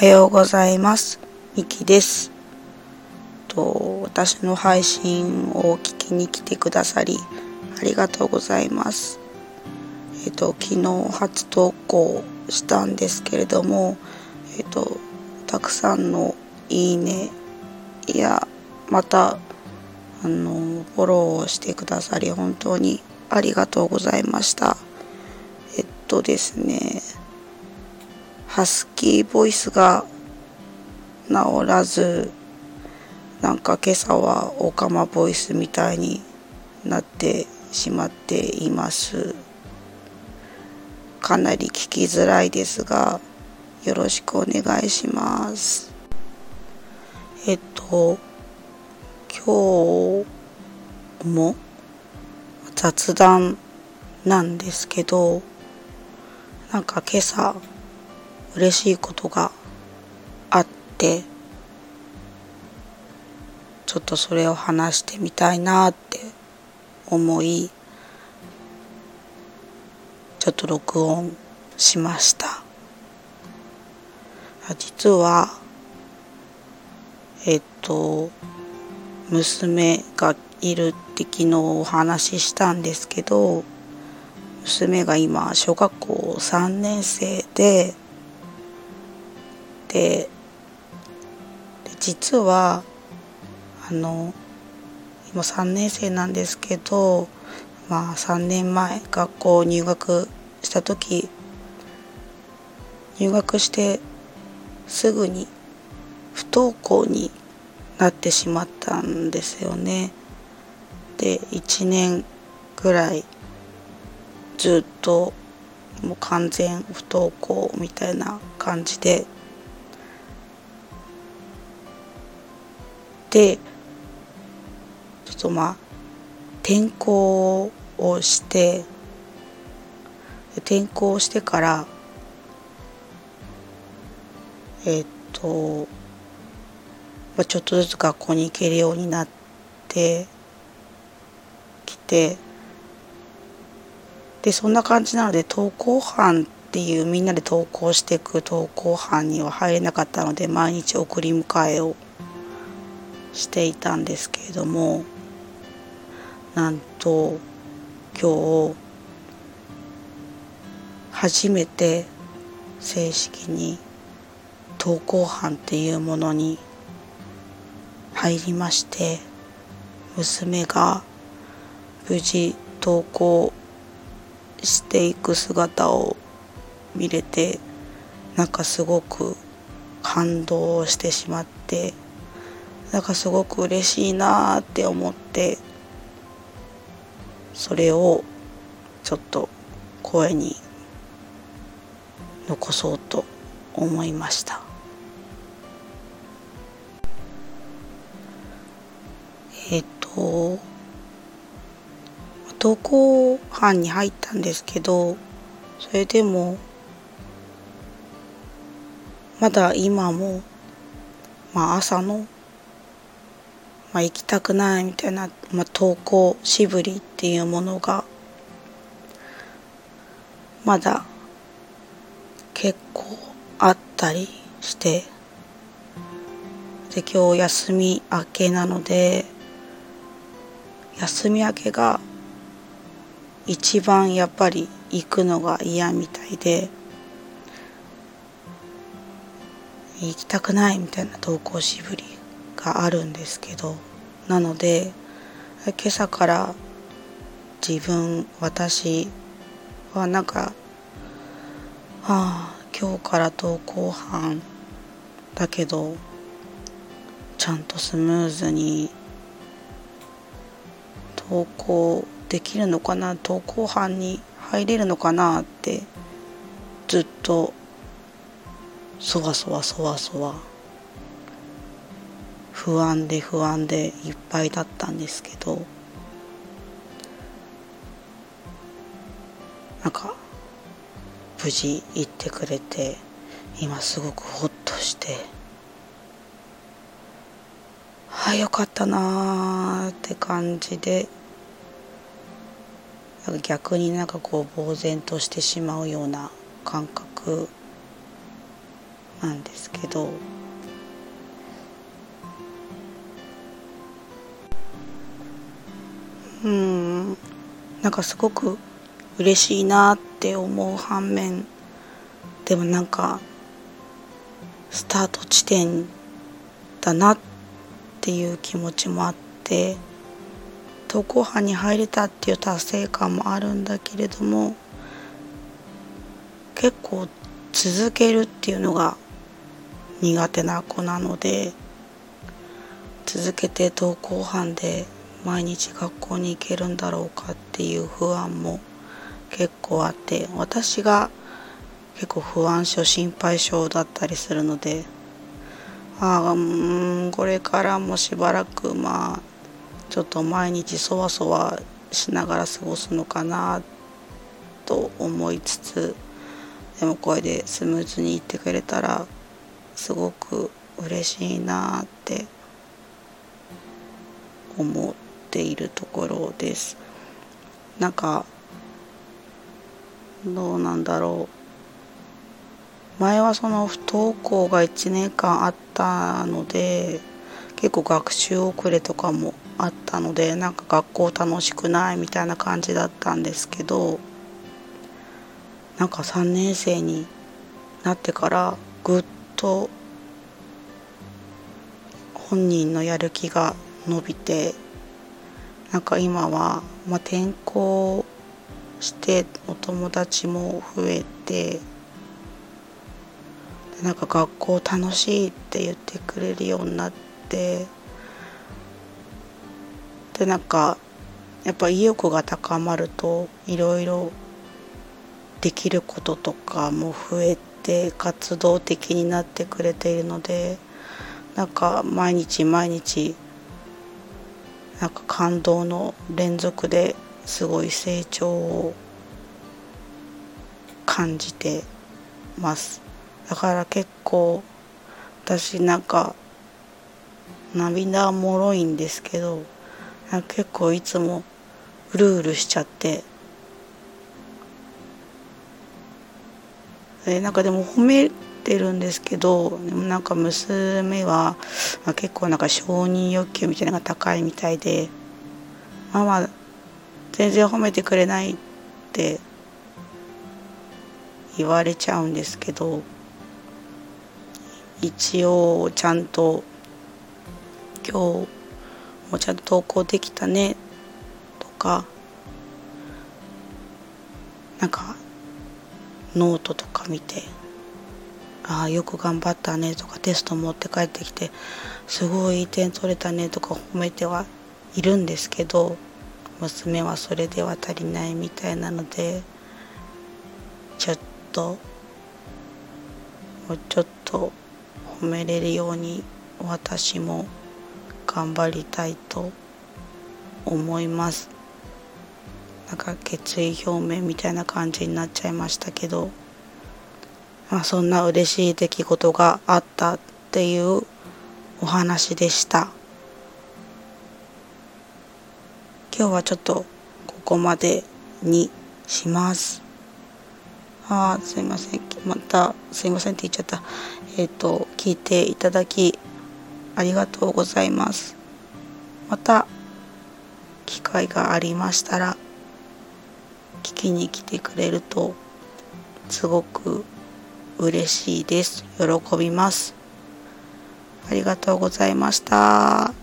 おはようございます。みきです。と私の配信を聞きに来てくださりありがとうございます。えっ、と昨日初投稿したんですけれども、えっ、とたくさんのいいねいやまたあのフォローをしてくださり本当にありがとうございました。えっとですねハスキーボイスが治らずなんか今朝はオカマボイスみたいになってしまっています。かなり聞きづらいですがよろしくお願いします。えっと今日も雑談なんですけどなんか今朝嬉しいことがあってちょっとそれを話してみたいなって思いちょっと録音しました。実はえっと娘がいるって昨日お話ししたんですけど娘が今小学校3年生でで実はあの今3年生なんですけどまあ3年前学校入学した時入学してすぐに不登校になってしまったんですよね。で1年ぐらいずっともう完全不登校みたいな感じででちょっとまあ転校をして転校してからえっと、まあ、ちょっとずつ学校に行けるようになってきてでそんな感じなので登校班っていうみんなで登校していく登校班には入れなかったので毎日送り迎えをしていたんですけれどもなんと今日初めて正式に登校班っていうものに入りまして娘が無事登校していく姿を見れてなんかすごく感動してしまってなんかすごく嬉しいなーって思ってそれをちょっと声に残そうと思いました。えっと登校班に入ったんですけどそれでもまだ今もまあ朝のまあ、行きたくないみたいな、まあ、登校しぶりっていうものがまだ結構あったりしてで今日休み明けなので休み明けが一番やっぱり行くのが嫌みたいで行きたくないみたいな登校しぶりがあるんですけど。なので今朝から自分私はなんかああ今日から登校班だけどちゃんとスムーズに登校できるのかな登校班に入れるのかなってずっとそわそわそわそわ不安で不安でいっぱいだったんですけどなんか無事行ってくれて今すごくホッとしてあよかったなーって感じで逆になんかこう呆然としてしまうような感覚なんですけどうん。なんかすごく嬉しいなって思う反面でもなんかスタート地点だなっていう気持ちもあって投稿班に入れたっていう達成感もあるんだけれども結構続けるっていうのが苦手な子なので続けて登校班で毎日学校に行けるんだろうかっていう不安も結構あって私が結構不安症心配性だったりするのでああうんこれからもしばらくまあちょっと毎日そわそわしながら過ごすのかなと思いつつでもこれでスムーズにいってくれたらすごく嬉しいなって思う。っているところです。なんかどうなんだろう前はその不登校が1年間あったので結構学習遅れとかもあったのでなんか学校楽しくないみたいな感じだったんですけどなんか3年生になってからぐっと本人のやる気が伸びてなんか今は、まあ、転校してお友達も増えてなんか学校楽しいって言ってくれるようになってでなんかやっぱ意欲が高まるといろいろできることとかも増えて活動的になってくれているのでなんか毎日毎日なんか感動の連続ですごい成長を感じてます。だから結構私なんか涙もろいんですけど結構いつもうるうるしちゃって。でなんかでも褒めてるんですけどでもなんか娘は、まあ、結構なんか承認欲求みたいなのが高いみたいでママ全然褒めてくれないって言われちゃうんですけど一応ちゃんと今日もちゃんと投稿できたねとかなんかノートとか見てああよく頑張ったねとかテスト持って帰ってきてすごいいい点取れたねとか褒めてはいるんですけど娘はそれでは足りないみたいなのでちょっともうちょっと褒めれるように私も頑張りたいと思います。なんか決意表明みたいな感じになっちゃいましたけど、まあ、そんな嬉しい出来事があったっていうお話でした。今日はちょっとここまでにします。ああすいません。またすいませんって言っちゃった。えっ、ー、と聞いていただきありがとうございます。また機会がありましたら聞きに来てくれるとすごく嬉しいです。喜びます。ありがとうございました。